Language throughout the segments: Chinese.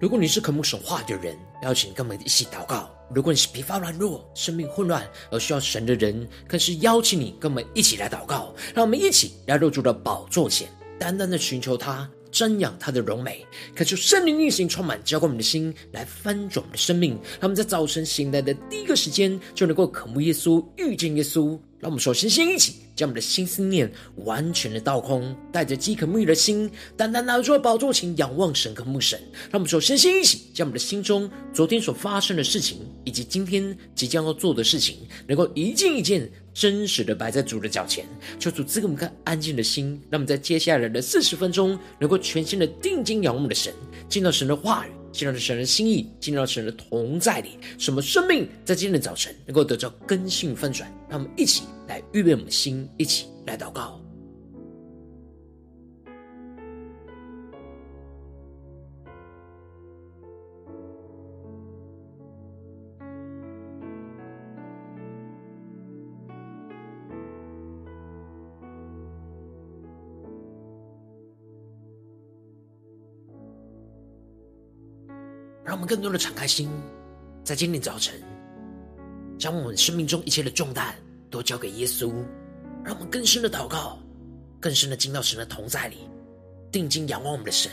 如果你是渴慕神话的人，邀请跟我们一起祷告；如果你是疲乏软弱、生命混乱而需要神的人，更是邀请你跟我们一起来祷告。让我们一起来入主的宝座前，单单的寻求他。瞻仰他的荣美，恳求圣灵运行充满，浇灌我们的心，来翻转我们的生命。让我们在早晨醒来的第一个时间，就能够渴慕耶稣，遇见耶稣。让我们首先先一起将我们的心思念完全的倒空，带着饥渴沐浴的心，单单拿出宝座前仰望神、渴慕神。让我们首先先一起将我们的心中昨天所发生的事情，以及今天即将要做的事情，能够一件一件。真实的摆在主的脚前，求主赐给我们个安静的心，让我们在接下来的四十分钟，能够全心的定睛仰望我们的神，见到神的话语，进入到神的心意，进入到神的同在里，什么生命在今天的早晨能够得到根性翻转。让我们一起来预备我们的心，一起来祷告。更多的敞开心，在今天早晨，将我们生命中一切的重担都交给耶稣，让我们更深的祷告，更深的进到神的同在里，定睛仰望我们的神。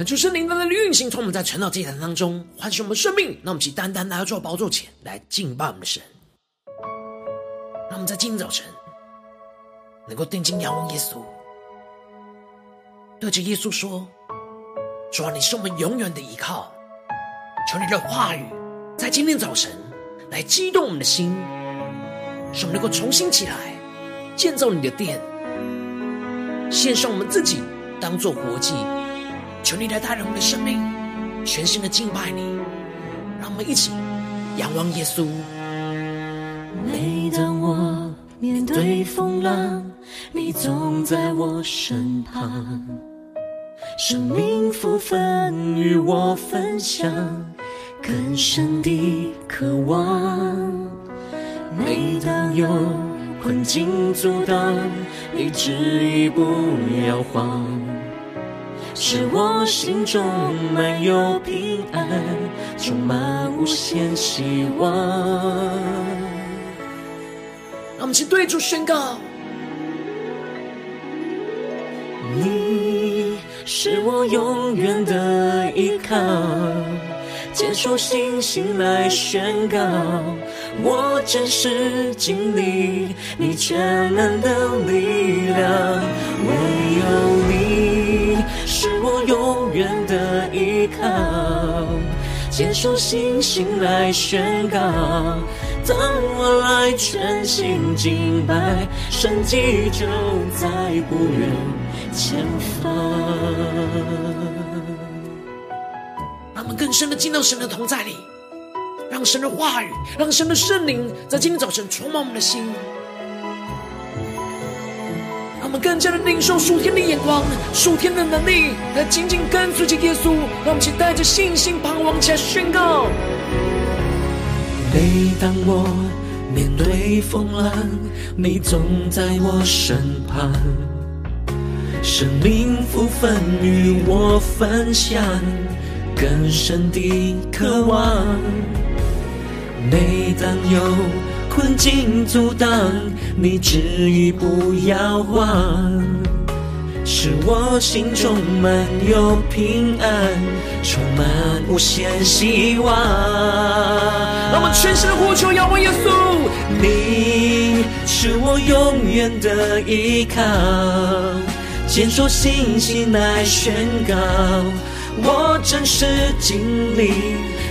恳求圣灵的运行，从我们在晨祷祭坛当中唤醒我们生命。让我们起单单来到做宝座前来敬拜我们的神。让我们在今天早晨能够定睛仰望耶稣，对着耶稣说：“主啊，你是我们永远的依靠。求你的话语在今天早晨来激动我们的心，使我们能够重新起来建造你的殿，献上我们自己当做活祭。”求你来带领我们的生命，全新的敬拜你，让我们一起仰望耶稣。每当我面对风浪，你总在我身旁，生命福分与我分享，更深的渴望。每当有困境阻挡，你执意不摇晃。使我心中满有平安，充满无限希望。让我们去对主宣告：你是我永远的依靠，坚守信心来宣告，我真实经历你全能的力量，唯有你。永远的依靠，坚守信心来宣告。当我来全心敬拜，神迹就在不远前方。让我们更深的进到神的同在里，让神的话语，让神的圣灵在今天早晨充满我们的心。我们更加的领受属天的眼光、属天的能力，来紧紧跟随着耶稣。让我们请带着信心、盼望起来宣告：每当我面对风浪，你总在我身旁，生命福分与我分享，更深的渴望。每当有困境阻挡，你执意不摇晃，使我心中满有平安，充满无限希望。让我们全心的呼求，仰望耶稣，你是我永远的依靠，坚守信心来宣告，我真实经历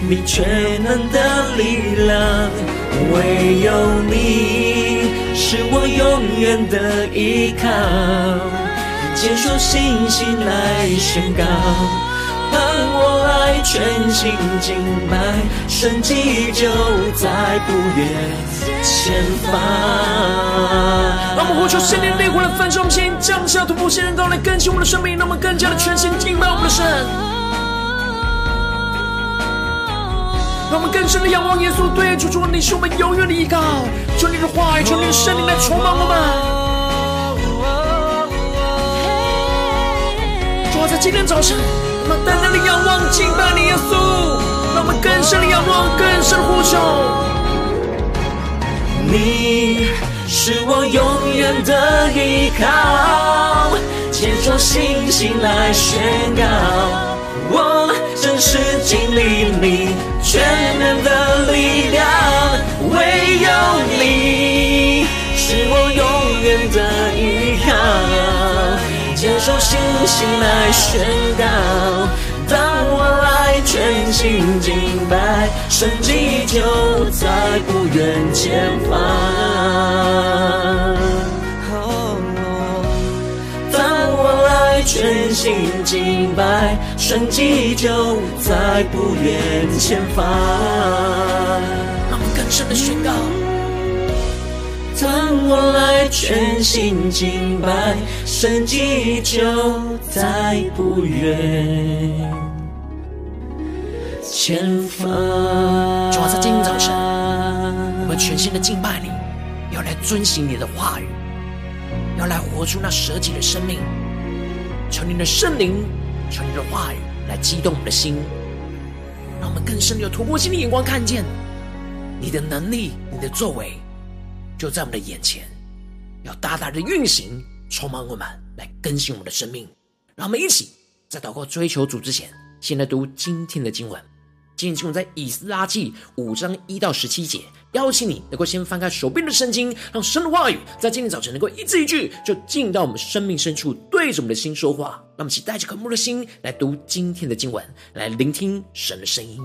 你全能的力量。唯有你是我永远的依靠，坚守信心来宣告，当我来全心敬拜，神迹就在不远前方。让我们呼求圣灵烈火的焚烧，我们先降下突破性人高来更新我们的生命，让我们更加的全心敬拜我们的神。让我们更深的仰望耶稣，对主说：“你是我们永远的依靠。”求你的话语，求你的圣灵来充满我们。在今天早晨，我们单单的仰望敬拜你，耶稣。让我们更深的仰望，更深的呼求。你是我永远的依靠，坚守信心来宣告，我真实经历你。全能的力量，唯有你是我永远的依靠。坚守信心来宣告，当我来全心敬拜，神迹就在不远前方。当我来全心敬拜。神迹就在不远前方。让我们更深的宣告：当我来全心敬拜，神迹就在不远前方。主啊，在今天早晨，我们全新的敬拜你，要来遵行你的话语，要来活出那舍己的生命。求你的圣灵。求你的话语来激动我们的心，让我们更深的有突破性的眼光，看见你的能力、你的作为就在我们的眼前，要大大的运行，充满我们，来更新我们的生命。让我们一起在祷告追求主之前，先来读今天的经文。今天经文在以斯拉记五章一到十七节。邀请你能够先翻开手边的圣经，让神的话语在今天早晨能够一字一句，就进到我们生命深处，对着我们的心说话。让我们一起带着渴慕的心来读今天的经文，来聆听神的声音。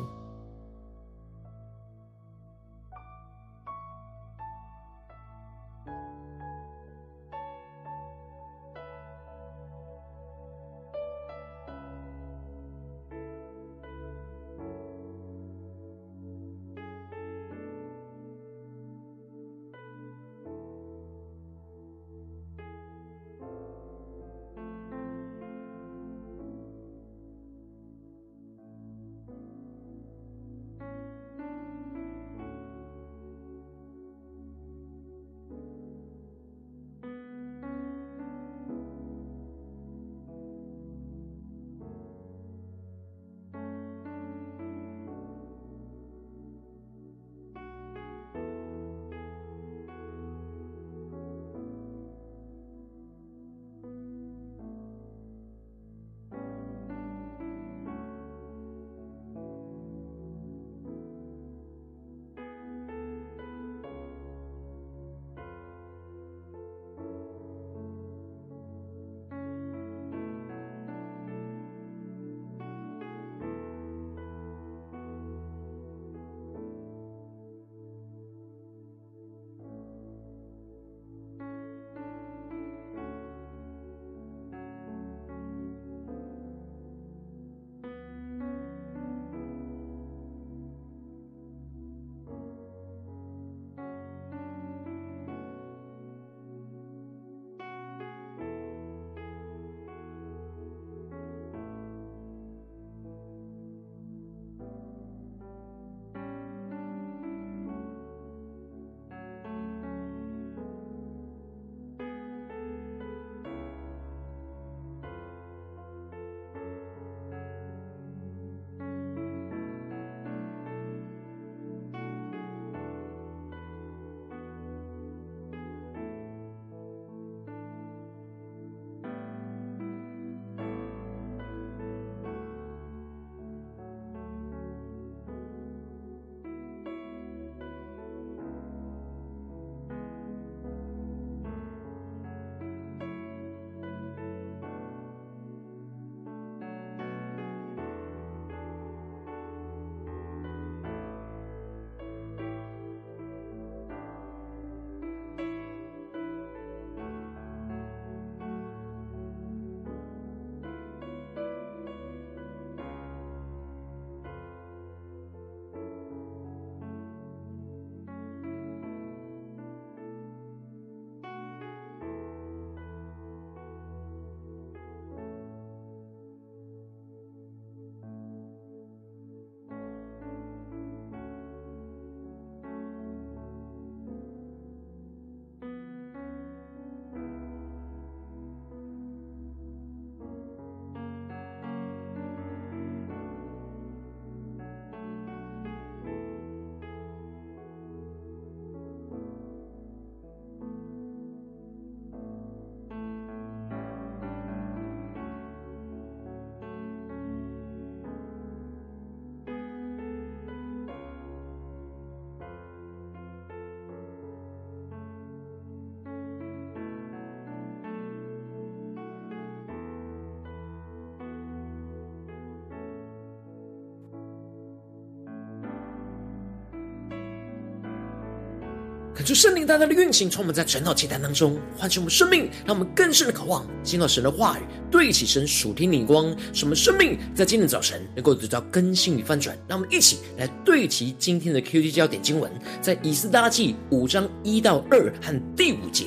恳求圣灵大大的运行，充满在整套祭坛当中，唤醒我们生命，让我们更深的渴望听到神的话语，对齐神属天灵光，使我们生命在今天早晨能够得到更新与翻转。让我们一起来对齐今天的 QT 焦点经文，在以斯拉记五章一到二和第五节。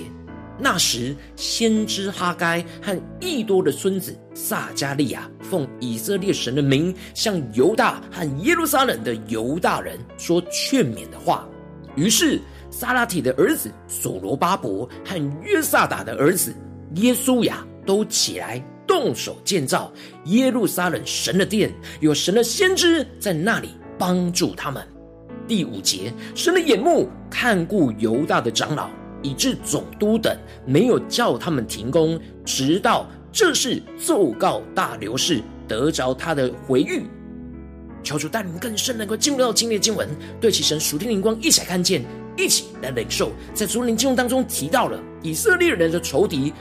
那时，先知哈该和易多的孙子撒迦利亚奉以色列神的名，向犹大和耶路撒冷的犹大人说劝勉的话。于是，撒拉铁的儿子所罗巴伯和约萨达的儿子耶稣亚都起来动手建造耶路撒冷神的殿，有神的先知在那里帮助他们。第五节，神的眼目看顾犹大的长老，以致总督等没有叫他们停工，直到这事奏告大流士，得着他的回諭。求主带领更深，能够进入到今天的经文，对其神属天灵光，一起来看见，一起来领受。在竹林经文当中提到了以色列人的仇敌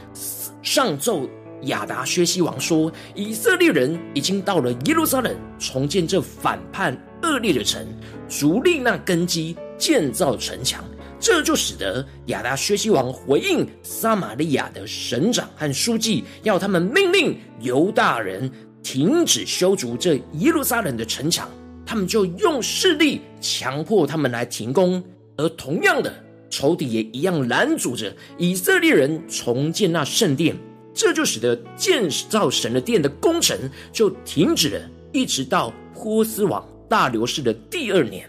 上奏亚达薛西王说，以色列人已经到了耶路撒冷，重建这反叛恶劣的城，逐立那根基，建造城墙。这就使得亚达薛西王回应撒玛利亚的省长和书记，要他们命令犹大人。停止修筑这耶路撒冷的城墙，他们就用势力强迫他们来停工。而同样的，仇敌也一样拦阻着以色列人重建那圣殿，这就使得建造神的殿的工程就停止了，一直到波斯王大流士的第二年。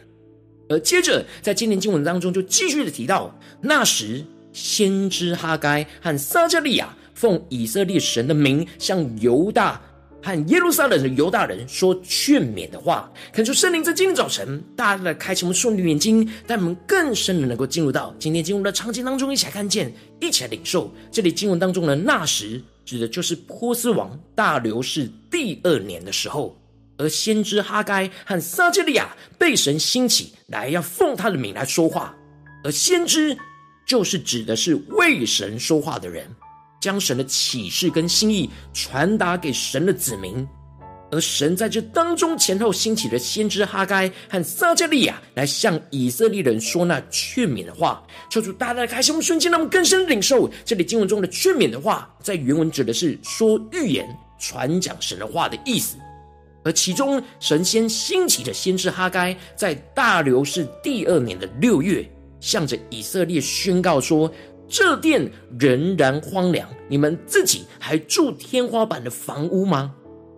而接着在今年经文当中就继续的提到，那时先知哈该和撒迦利亚奉以色列神的名向犹大。和耶路撒冷的犹大人说劝勉的话，恳求圣灵在今天早晨大大的开启我们属灵的眼睛，带我们更深的能够进入到今天经文的场景当中，一起来看见，一起来领受。这里经文当中的那时，指的就是波斯王大流士第二年的时候，而先知哈该和撒迦利亚被神兴起来，要奉他的名来说话，而先知就是指的是为神说话的人。将神的启示跟心意传达给神的子民，而神在这当中前后兴起的先知哈该和撒迦利亚来向以色列人说那劝勉的话。求主大大的开心我们瞬间，让我们更深领受这里经文中的劝勉的话，在原文指的是说预言、传讲神的话的意思。而其中神先兴起的先知哈该，在大流士第二年的六月，向着以色列宣告说。这殿仍然荒凉，你们自己还住天花板的房屋吗？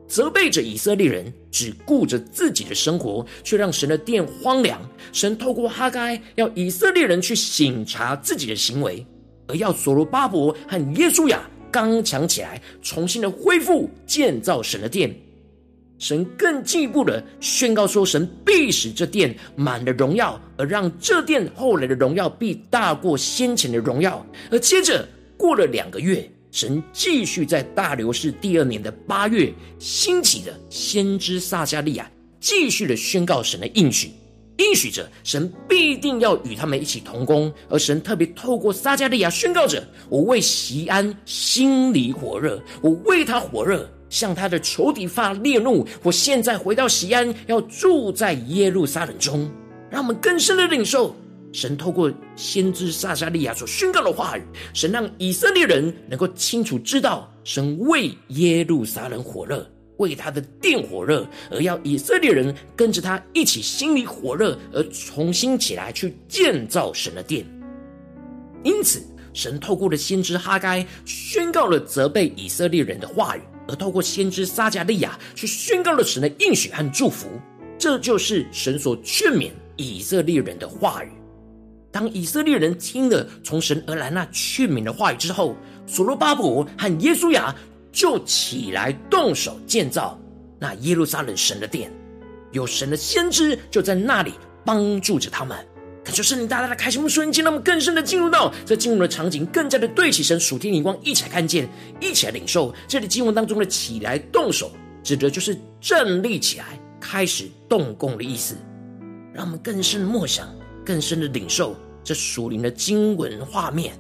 责备着以色列人只顾着自己的生活，却让神的殿荒凉。神透过哈该要以色列人去省察自己的行为，而要所罗巴伯和耶稣亚刚强起来，重新的恢复建造神的殿。神更进一步的宣告说，神必使这殿满了荣耀，而让这殿后来的荣耀必大过先前的荣耀。而接着过了两个月，神继续在大流士第二年的八月兴起的先知撒迦利亚，继续的宣告神的应许，应许着神必定要与他们一起同工。而神特别透过撒迦利亚宣告着：我为锡安心里火热，我为他火热。向他的仇敌发烈怒。我现在回到西安，要住在耶路撒冷中。让我们更深的领受神透过先知撒迦利亚所宣告的话语。神让以色列人能够清楚知道，神为耶路撒冷火热，为他的殿火热，而要以色列人跟着他一起心里火热，而重新起来去建造神的殿。因此，神透过了先知哈该宣告了责备以色列人的话语。而透过先知撒迦利亚去宣告了神的应许和祝福，这就是神所劝勉以色列人的话语。当以色列人听了从神而来那劝勉的话语之后，所罗巴伯和耶稣亚就起来动手建造那耶路撒冷神的殿，有神的先知就在那里帮助着他们。感受圣灵大大的开心，瞬间让我们更深的进入到这经文的场景，更加的对起神属天灵光，一起来看见，一起来领受这里经文当中的起来动手，指的就是站立起来，开始动工的意思。让我们更深的默想，更深的领受这属灵的经文画面。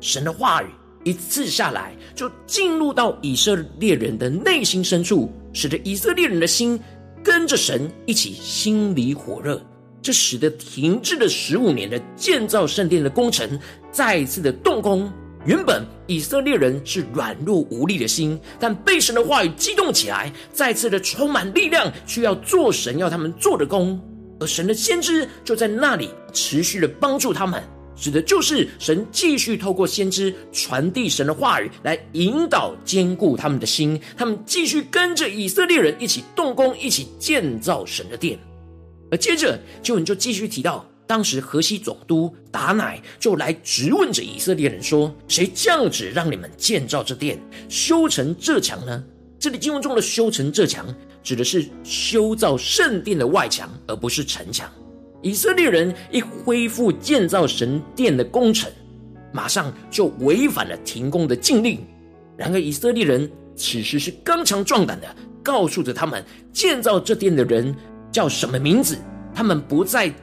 神的话语一次下来，就进入到以色列人的内心深处，使得以色列人的心跟着神一起心里火热。这使得停滞了十五年的建造圣殿的工程再一次的动工。原本以色列人是软弱无力的心，但被神的话语激动起来，再次的充满力量，需要做神要他们做的工。而神的先知就在那里持续的帮助他们，指的就是神继续透过先知传递神的话语，来引导坚固他们的心。他们继续跟着以色列人一起动工，一起建造神的殿。而接着经文就继续提到。当时河西总督达乃就来质问着以色列人说：“谁降旨让你们建造这殿、修成这墙呢？”这里经文中的“修成这墙”指的是修造圣殿的外墙，而不是城墙。以色列人一恢复建造神殿的工程，马上就违反了停工的禁令。然而以色列人此时是刚强壮胆的，告诉着他们建造这殿的人叫什么名字，他们不再。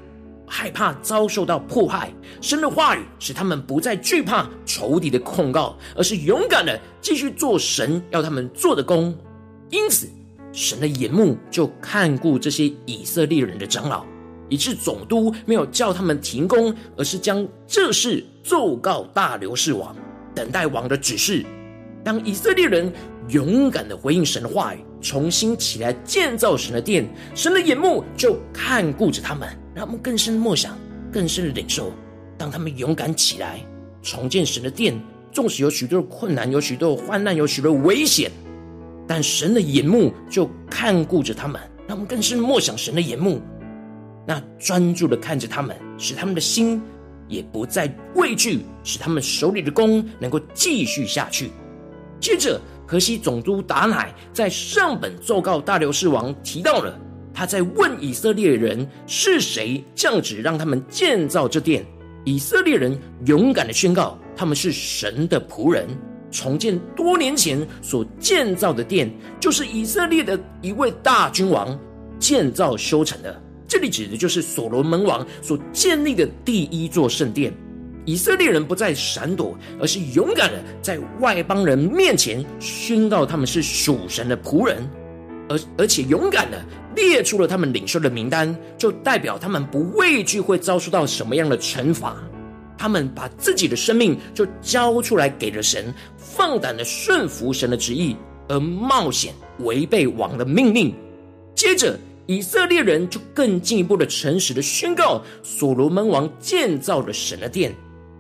害怕遭受到迫害，神的话语使他们不再惧怕仇敌的控告，而是勇敢的继续做神要他们做的工。因此，神的眼目就看顾这些以色列人的长老，以致总督没有叫他们停工，而是将这事奏告大流士王，等待王的指示。当以色列人勇敢的回应神的话语，重新起来建造神的殿，神的眼目就看顾着他们，让他们更深的默想，更深的领受。当他们勇敢起来重建神的殿，纵使有许多的困难，有许多的患难，有许多的危险，但神的眼目就看顾着他们，让他们更深的默想神的眼目，那专注的看着他们，使他们的心也不再畏惧，使他们手里的工能够继续下去。接着，河西总督达乃在上本奏告大流士王，提到了他在问以色列人是谁降旨让他们建造这殿。以色列人勇敢的宣告，他们是神的仆人，重建多年前所建造的殿，就是以色列的一位大君王建造修成的。这里指的就是所罗门王所建立的第一座圣殿。以色列人不再闪躲，而是勇敢的在外邦人面前宣告他们是属神的仆人，而而且勇敢的列出了他们领受的名单，就代表他们不畏惧会遭受到什么样的惩罚。他们把自己的生命就交出来给了神，放胆的顺服神的旨意，而冒险违背王的命令。接着，以色列人就更进一步的诚实的宣告，所罗门王建造了神的殿。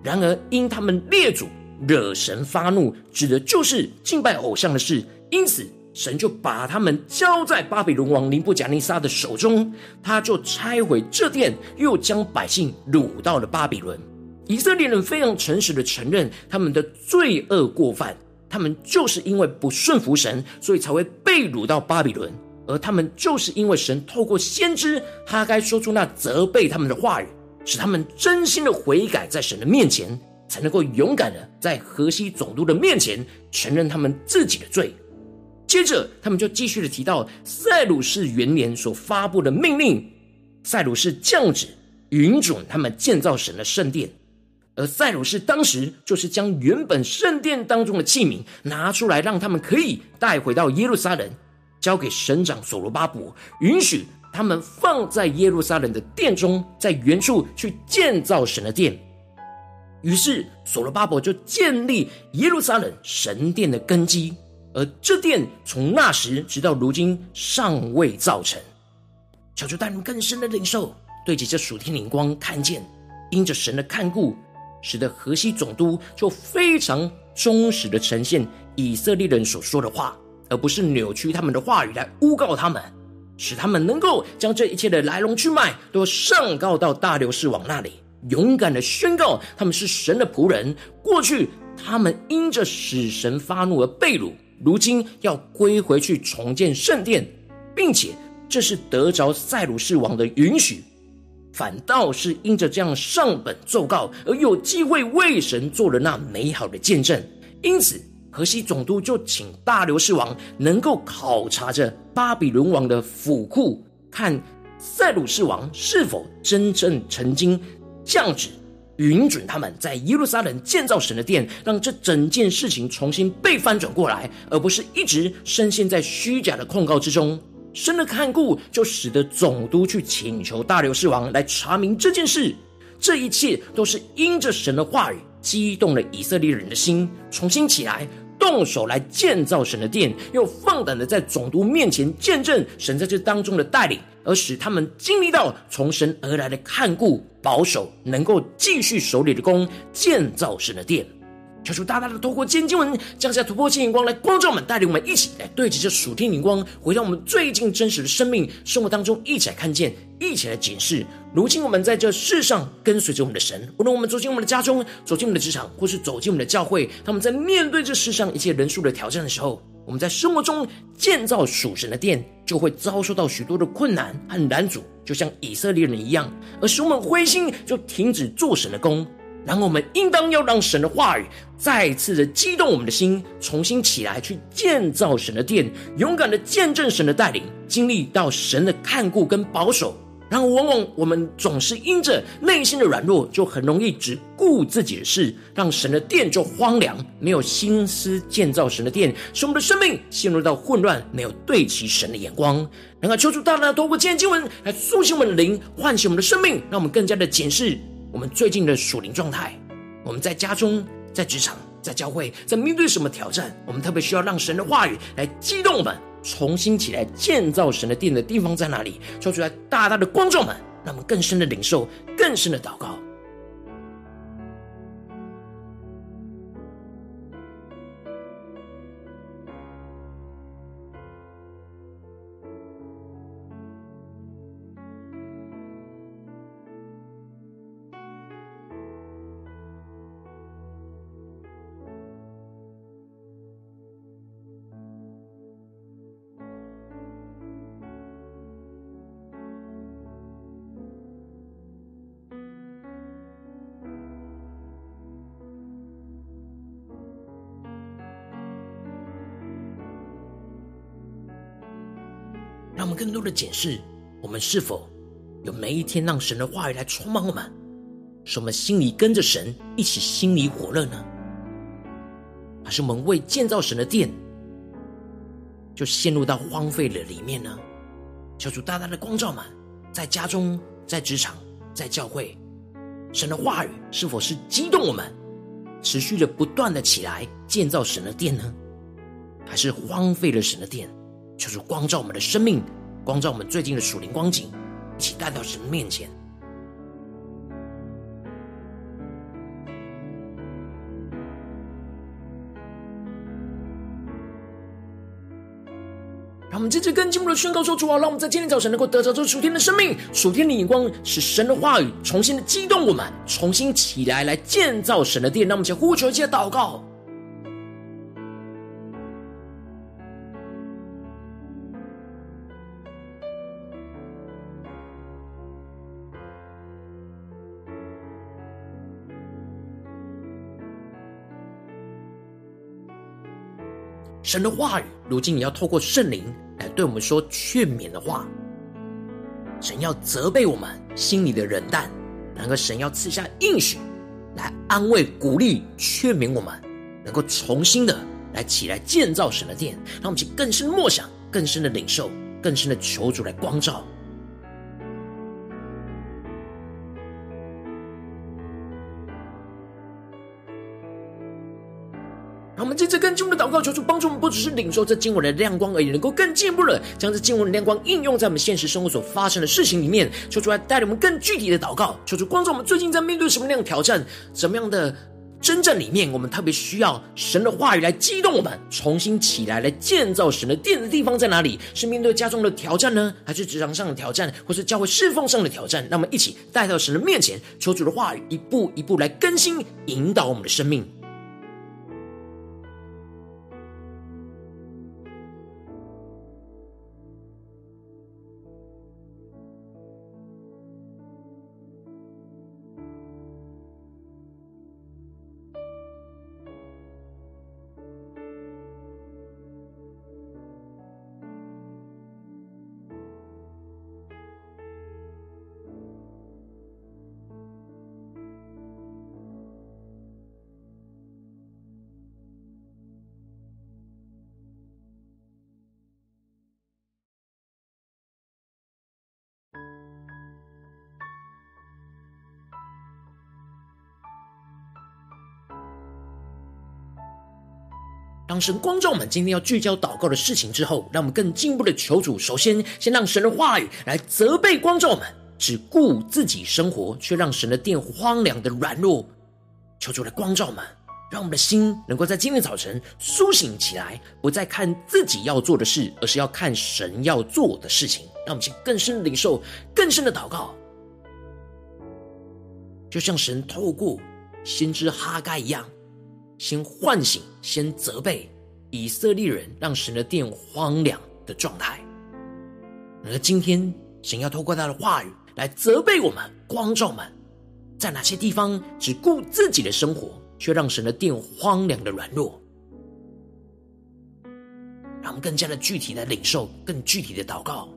然而，因他们列祖惹神发怒，指的就是敬拜偶像的事，因此神就把他们交在巴比伦王尼布甲尼撒的手中，他就拆毁这殿，又将百姓掳到了巴比伦。以色列人非常诚实的承认他们的罪恶过犯，他们就是因为不顺服神，所以才会被掳到巴比伦，而他们就是因为神透过先知哈该说出那责备他们的话语。使他们真心的悔改，在神的面前，才能够勇敢的在河西总督的面前承认他们自己的罪。接着，他们就继续的提到塞鲁士元年所发布的命令，塞鲁士降旨允准他们建造神的圣殿，而塞鲁士当时就是将原本圣殿当中的器皿拿出来，让他们可以带回到耶路撒冷，交给省长所罗巴伯，允许。他们放在耶路撒冷的殿中，在原处去建造神的殿。于是所罗巴伯就建立耶路撒冷神殿的根基，而这殿从那时直到如今尚未造成。求主带领更深的领受，对齐这属天灵光，看见因着神的看顾，使得河西总督就非常忠实的呈现以色列人所说的话，而不是扭曲他们的话语来诬告他们。使他们能够将这一切的来龙去脉都上告到大流士王那里，勇敢的宣告他们是神的仆人。过去他们因着使神发怒而被掳，如今要归回去重建圣殿，并且这是得着塞鲁士王的允许，反倒是因着这样上本奏告而有机会为神做了那美好的见证。因此。河西总督就请大流士王能够考察着巴比伦王的府库，看塞鲁士王是否真正曾经降旨允准他们在耶路撒冷建造神的殿，让这整件事情重新被翻转过来，而不是一直深陷在虚假的控告之中。神的看顾就使得总督去请求大流士王来查明这件事。这一切都是因着神的话语激动了以色列人的心，重新起来，动手来建造神的殿，又放胆的在总督面前见证神在这当中的带领，而使他们经历到从神而来的看顾保守，能够继续手里的工，建造神的殿。求主大大的透过今天经文降下突破性眼光来光照我们，带领我们一起来对齐这属天眼光，回到我们最近真实的生命生活当中，一起来看见，一起来解释。如今我们在这世上跟随着我们的神，无论我们走进我们的家中，走进我们的职场，或是走进我们的教会，他们在面对这世上一切人数的挑战的时候，我们在生活中建造属神的殿，就会遭受到许多的困难和拦阻，就像以色列人一样，而使我们灰心，就停止做神的工。然后我们应当要让神的话语再次的激动我们的心，重新起来去建造神的殿，勇敢的见证神的带领，经历到神的看顾跟保守。然后往往我们总是因着内心的软弱，就很容易只顾自己的事，让神的殿就荒凉，没有心思建造神的殿，使我们的生命陷入到混乱，没有对齐神的眼光。然后求主大大透过今天经文来苏醒我们的灵，唤醒我们的生命，让我们更加的检视。我们最近的属灵状态，我们在家中、在职场、在教会，在面对什么挑战？我们特别需要让神的话语来激动我们，重新起来建造神的殿的地方在哪里？说出来，大大的光照们，让我们更深的领受，更深的祷告。让我们更多的检视，我们是否有每一天让神的话语来充满我们，使我们心里跟着神一起心里火热呢？还是我们为建造神的殿，就陷入到荒废了里面呢？求主大大的光照们，在家中、在职场、在教会，神的话语是否是激动我们，持续的不断的起来建造神的殿呢？还是荒废了神的殿？求主光照我们的生命，光照我们最近的属灵光景，一起带到神面前。让我们接着跟进步的宣告说：“主啊，让我们在今天早晨能够得着这属天的生命，属天的眼光，使神的话语重新的激动我们，重新起来来建造神的殿。让我们先呼求一下祷告。”神的话语，如今你要透过圣灵来对我们说劝勉的话。神要责备我们心里的冷淡，然后神要赐下应许，来安慰、鼓励、劝勉我们，能够重新的来起来建造神的殿，让我们去更深的默想、更深的领受、更深的求主来光照。接着更进一步的祷告，求主帮助我们，不只是领受这经文的亮光而已，能够更进一步的将这经文的亮光应用在我们现实生活所发生的事情里面。求主来带领我们更具体的祷告，求主光照我们最近在面对什么样的挑战，什么样的征战里面，我们特别需要神的话语来激动我们，重新起来来建造神的殿的地方在哪里？是面对家中的挑战呢，还是职场上的挑战，或是教会侍奉上的挑战？让我们一起带到神的面前，求主的话语一步一步来更新引导我们的生命。当神光照我们今天要聚焦祷告的事情之后，让我们更进一步的求主，首先先让神的话语来责备光照我们，只顾自己生活，却让神的殿荒凉的软弱。求主来光照我们，让我们的心能够在今天早晨苏醒起来，不再看自己要做的事，而是要看神要做的事情。让我们去更深的领受，更深的祷告，就像神透过先知哈该一样。先唤醒，先责备以色列人，让神的殿荒凉的状态。而今天，神要透过他的话语来责备我们、光照们，在哪些地方只顾自己的生活，却让神的殿荒凉的软弱。让我们更加的具体的领受，更具体的祷告。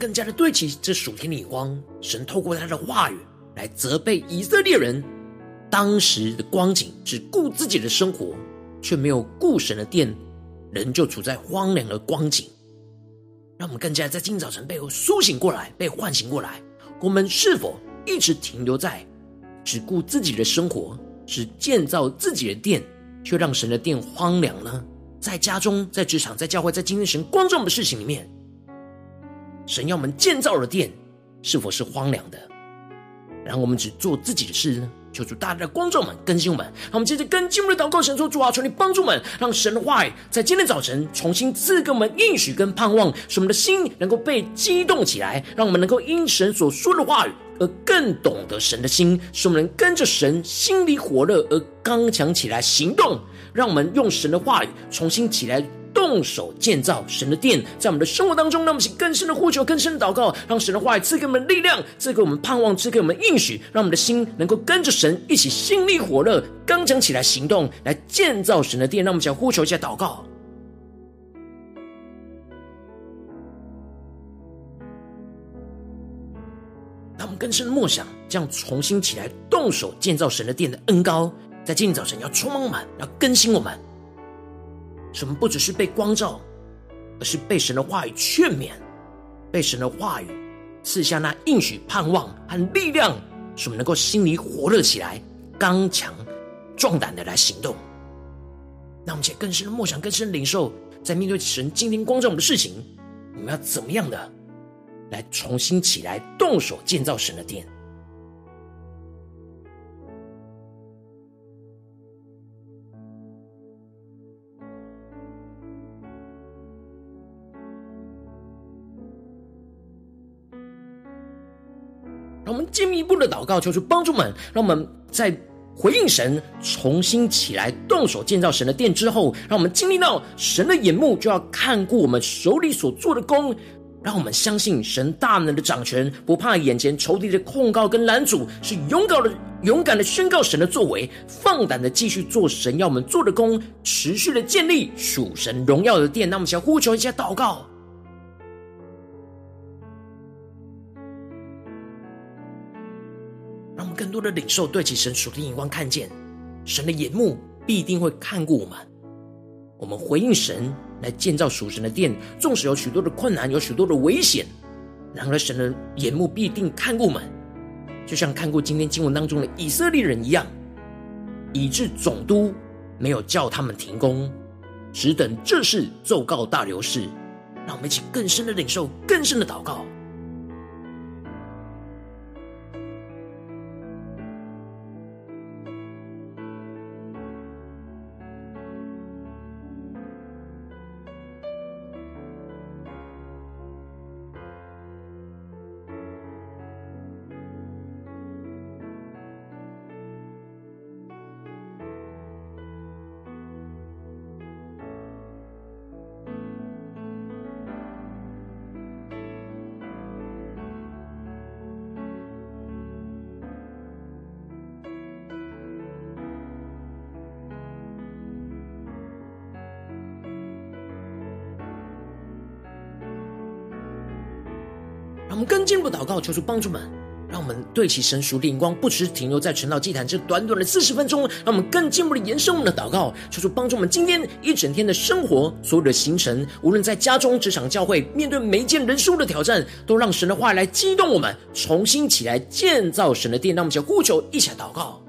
更加的对齐这属天的眼光，神透过他的话语来责备以色列人当时的光景，只顾自己的生活，却没有顾神的殿，人就处在荒凉的光景。让我们更加在今早晨背后苏醒过来，被唤醒过来。我们是否一直停留在只顾自己的生活，只建造自己的殿，却让神的殿荒凉呢？在家中、在职场、在教会、在今天神光照我们的事情里面。神要我们建造的殿，是否是荒凉的？然后我们只做自己的事呢？求主大大的光照我们，更新我们。让我们接着跟进我们的祷告，神说：主啊，求你帮助我们，让神的话语在今天早晨重新赐给我们应许跟盼望，使我们的心能够被激动起来，让我们能够因神所说的话语而更懂得神的心，使我们能跟着神心里火热而刚强起来行动。让我们用神的话语重新起来。动手建造神的殿，在我们的生活当中，让我们起更深的呼求、更深的祷告，让神的话语赐给我们力量，赐给我们盼望，赐给我们应许，让我们的心能够跟着神一起心里火热、刚强起来行动，来建造神的殿。让我们想呼求一下祷告，让我们更深的默想，这样重新起来动手建造神的殿的恩膏，在今天早晨要充满我们，要更新我们。什么不只是被光照，而是被神的话语劝勉，被神的话语赐下那应许、盼望和力量，使我们能够心里火热起来，刚强壮胆的来行动。那我们且更深的默想、更深的领受，在面对神今天光照我们的事情，我们要怎么样的来重新起来，动手建造神的殿？进一步的祷告，求主帮助们，让我们在回应神、重新起来动手建造神的殿之后，让我们经历到神的眼目就要看顾我们手里所做的工，让我们相信神大能的掌权，不怕眼前仇敌的控告跟拦阻，是勇敢的、勇敢的宣告神的作为，放胆的继续做神要我们做的工，持续的建立属神荣耀的殿。那我们想呼求一下祷告。的领受，对其神属天眼光，看见神的眼目必定会看顾我们。我们回应神来建造属神的殿，纵使有许多的困难，有许多的危险，然而神的眼目必定看顾我们，就像看过今天经文当中的以色列人一样，以致总督没有叫他们停工，只等这事奏告大流士。让我们一起更深的领受，更深的祷告。告，求主帮助们。让我们对其神属灵光，不只停留在晨祷祭坛这短短的四十分钟，让我们更进一步的延伸我们的祷告，求主帮助我们今天一整天的生活，所有的行程，无论在家中、职场、教会，面对每一件人事物的挑战，都让神的话来激动我们，重新起来建造神的殿。让我们就呼求，一起祷告。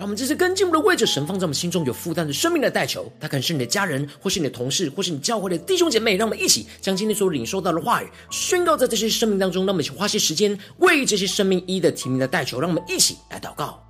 让我们这次跟进我们的位置神放在我们心中有负担的生命的代求，他可能是你的家人，或是你的同事，或是你教会的弟兄姐妹。让我们一起将今天所领受到的话语宣告在这些生命当中。让我们一起花些时间为这些生命一的提名的代求。让我们一起来祷告。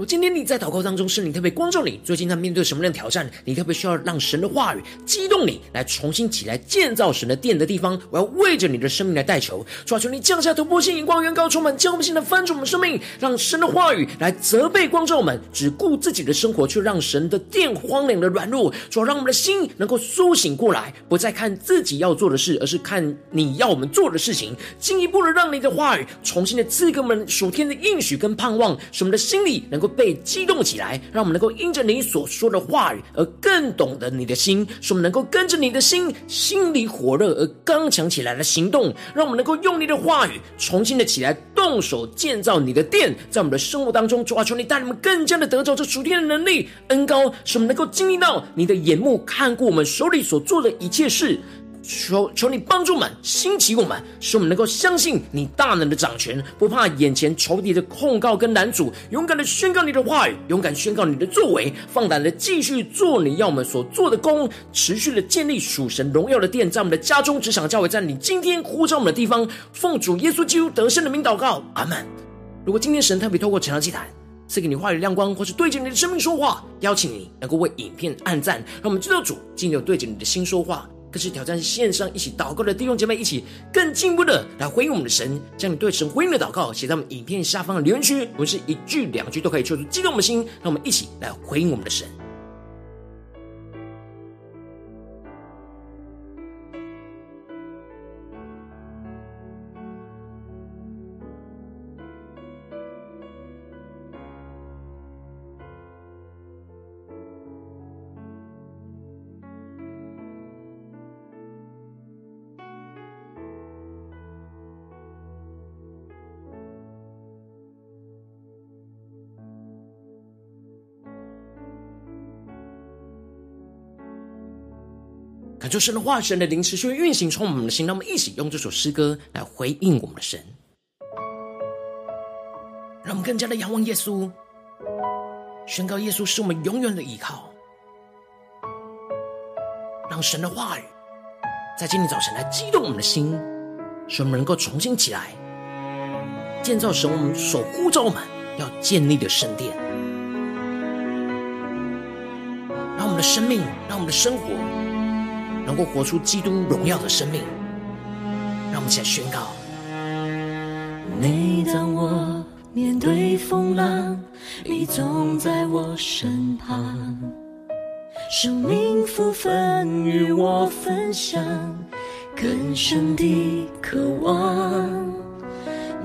我今天你在祷告当中，圣灵特别光照你，最近在面对什么样的挑战？你特别需要让神的话语激动你，来重新起来建造神的殿的地方。我要为着你的生命来代求，抓住，你降下突破性眼光，远高充满，将我们现在翻转我们生命，让神的话语来责备光照我们，只顾自己的生活，却让神的殿荒凉的软弱。主要，让我们的心能够苏醒过来，不再看自己要做的事，而是看你要我们做的事情。进一步的让你的话语重新的赐给我们属天的应许跟盼望，使我们的心里能够。被激动起来，让我们能够因着你所说的话语而更懂得你的心，使我们能够跟着你的心，心里火热而刚强起来的行动，让我们能够用你的话语重新的起来动手建造你的殿，在我们的生活当中，主啊，求你带你们更加的得着这属天的能力恩高，使我们能够经历到你的眼目看过我们手里所做的一切事。求求你帮助我们，兴起我们，使我们能够相信你大能的掌权，不怕眼前仇敌的控告跟拦阻，勇敢的宣告你的话语，勇敢宣告你的作为，放胆的继续做你要我们所做的工，持续的建立属神荣耀的殿，在我们的家中、职场、教会，在你今天呼召我们的地方，奉主耶稣基督得胜的名祷告，阿门。如果今天神特别透过晨祷祭坛赐给你话语亮光，或是对着你的生命说话，邀请你能够为影片按赞，让我们知道主今天有对着你的心说话。更是挑战线上一起祷告的弟兄姐妹，一起更进一步的来回应我们的神，将你对神回应的祷告写在我们影片下方的留言区，我们是一句两句都可以说出激动我们的心，让我们一起来回应我们的神。感受神的话，神的灵持续运行，充满我们的心。让我们一起用这首诗歌来回应我们的神，让我们更加的仰望耶稣，宣告耶稣是我们永远的依靠。让神的话语在今天早晨来激动我们的心，使我们能够重新起来建造神我们所呼召我们要建立的圣殿。让我们的生命，让我们的生活能够活出基督荣耀的生命。让我们一起来宣告：每当我面对风浪，你总在我身旁，生命福分与我分享，更深的渴望。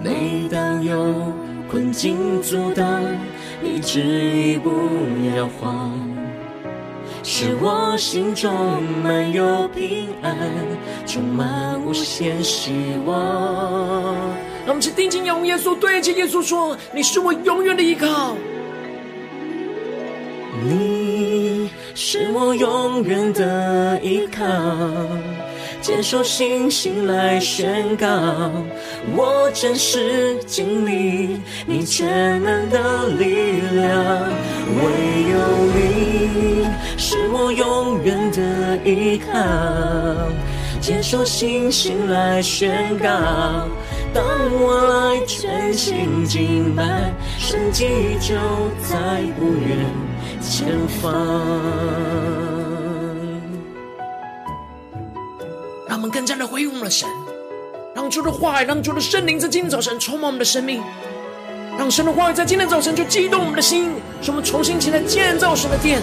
每当有困境阻挡，你执意不要慌，是我心中满有平安，充满无限希望。让我们去定睛仰望耶稣，对着耶稣说：“你是我永远的依靠，你是我永远的依靠。”坚守信心来宣告，我真实经历你全能的力量。唯有你是我永远的依靠，坚守信心来宣告，当我来全心敬拜，神迹就在不远前方。更加的回应我们的神，让主的话语，让主的圣灵在今天早晨充满我们的生命，让神的话语在今天早晨就激动我们的心，使我们重新起来建造神的殿。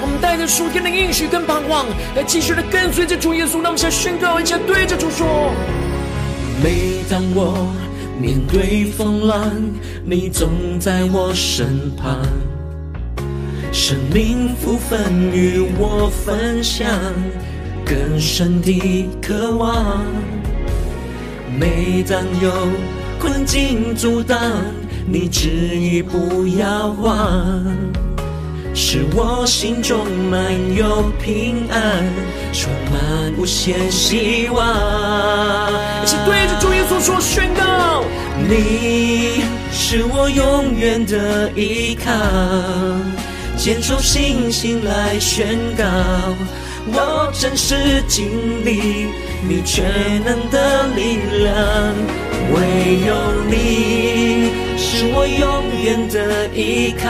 我们带着属天的应许跟盼望，来继续的跟随着主耶稣。让我们宣告，一起对着主说：每当我面对风浪，你总在我身旁，生命福分与我分享。更深的渴望，每当有困境阻挡，你执意不要忘，使我心中满有平安，充满无限希望。一起对着主耶稣说宣告：你是我永远的依靠，坚守信心来宣告。我真实经历你全能的力量，唯有你是我永远的依靠，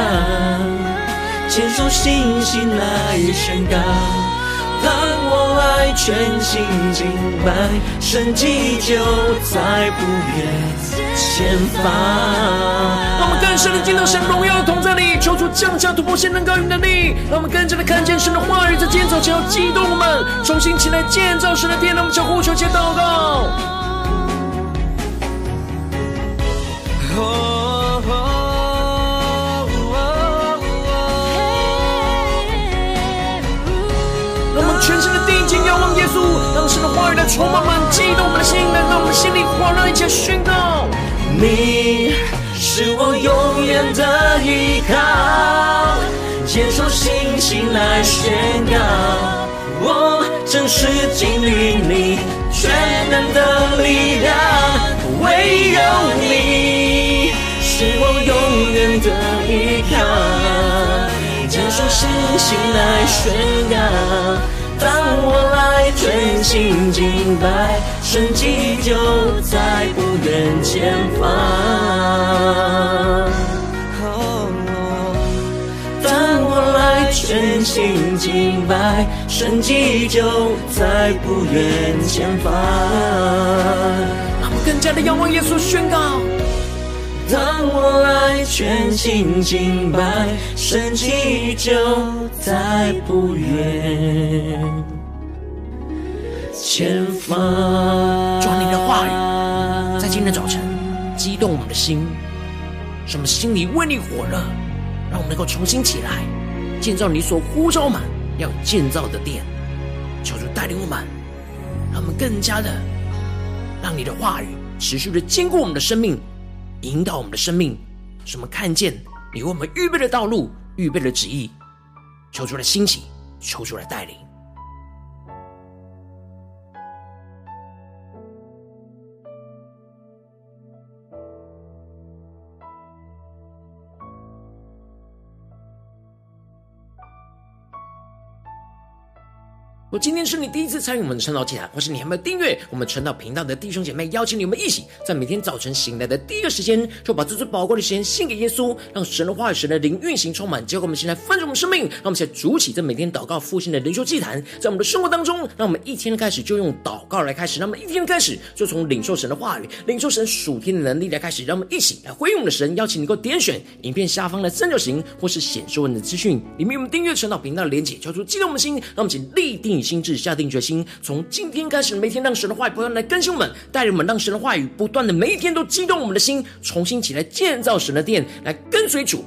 坚守信心来宣告，全心敬拜，神迹就在不远前方。让我们更深的进到神荣耀的同在里，求主降下突破性能高云的力。让我们更加的看见神的话语在建造前要激动我们，重新起来建造神的殿。让我们向呼求，接祷告。定睛仰望耶稣，当神的话语来充满我们，激动我们的心，来到我们心里，欢乐一起宣告。你是我永远的依靠，坚守信心来宣告，我真实经历你全能的力量，唯有你是我永远的依靠，坚守信心来宣告。当我来全心敬拜，神迹就在不远前方。当我来全心敬拜，神迹就在不远前方。让我更加的仰望耶稣，宣告。当我来全心敬拜，神迹就在不远前方。主啊，你的话语在今天早晨激动我们的心，使我们心里为你火热，让我们能够重新起来建造你所呼召我们要建造的殿。求主带领我们，让我们更加的让你的话语持续的坚固我们的生命。引导我们的生命，使我们看见你为我们预备的道路、预备的旨意，求主来兴起，求主来带领。今天是你第一次参与我们的晨祷祭坛，或是你还没有订阅我们晨祷频道的弟兄姐妹，邀请你们一起在每天早晨醒来的第一个时间，就把这最宝贵的时间献给耶稣，让神的话语、神的灵运行充满，结果我们现在丰盛我们生命，让我们现在筑起这每天祷告复兴的灵修祭坛，在我们的生活当中，让我们一天的开始就用祷告来开始，让我们一天的开始就从领受神的话语、领受神属天的能力来开始，让我们一起来回应我们的神。邀请你能够点选影片下方的三角形，或是显示文的资讯里面，我们订阅晨祷频道的连结，交出激动我们的心，让我们请立定。心智下定决心，从今天开始，每天让神的话语不断来更新我们，带领我们，让神的话语不断的每一天都激动我们的心，重新起来建造神的殿，来跟随主。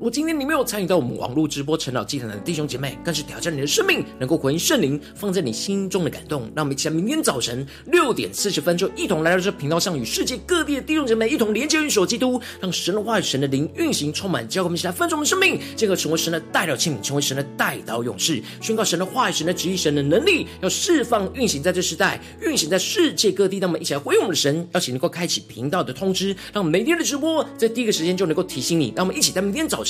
如果今天你没有参与到我们网络直播晨祷祭坛的弟兄姐妹，更是挑战你的生命，能够回应圣灵放在你心中的感动。让我们一起在明天早晨六点四十分，就一同来到这频道上，与世界各地的弟兄姐妹一同连接、运手基督，让神的话语、神的灵运行充满，教会我们一起来分盛我们生命，进而成为神的代表器皿，成为神的代祷勇士，宣告神的话语、神的旨意、神的能力，要释放运行在这时代，运行在世界各地。让我们一起来回应我们的神，邀请能够开启频道的通知，让每天的直播在第一个时间就能够提醒你。让我们一起在明天早晨。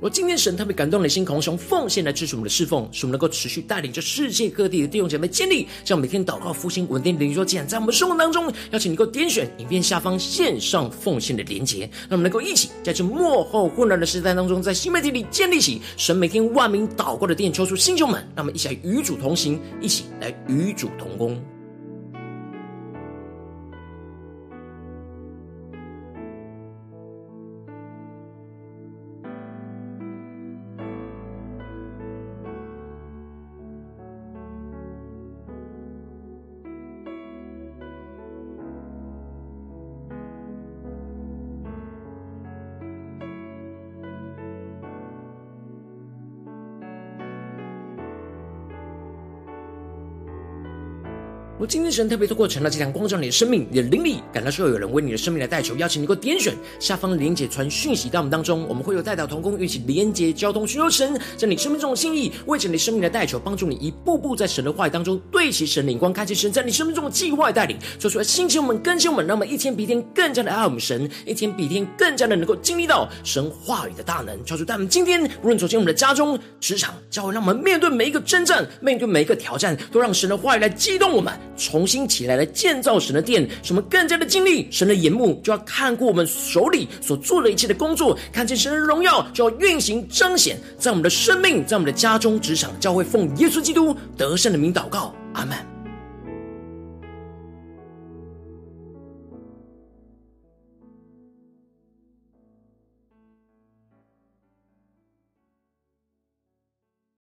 我今天神特别感动你的心，渴望用奉献来支持我们的侍奉，使我们能够持续带领着世界各地的弟兄姐妹建立，这样每天祷告复兴稳定的灵修，竟然在我们生活当中，邀请你能够点选影片下方线上奉献的连结，让我们能够一起在这幕后混乱的时代当中，在新媒体里建立起神每天万名祷告的殿，抽出弟兄们，让我们一起来与主同行，一起来与主同工。我今天神特别透过成了这堂光照你的生命，你的灵里感到需要有人为你的生命来代求，邀请你能够点选下方的连结传讯息到我们当中，我们会有代祷同工一起连结交通，寻求神在你生命中的心意，为着你生命的代求，帮助你一步步在神的话语当中对齐神灵光，看见神在你生命中的计划带领，说出来兴起我们更新我们，让我们一天比一天更加的爱我们神，一天比一天更加的能够经历到神话语的大能。求主带我们今天无论走进我们的家中、职场、教会，让我们面对每一个征战，面对每一个挑战，都让神的话语来激动我们。重新起来，来建造神的殿，什么更加的经历神的眼目，就要看过我们手里所做的一切的工作，看见神的荣耀，就要运行彰显在我们的生命，在我们的家中、职场、教会，奉耶稣基督得胜的名祷告，阿门。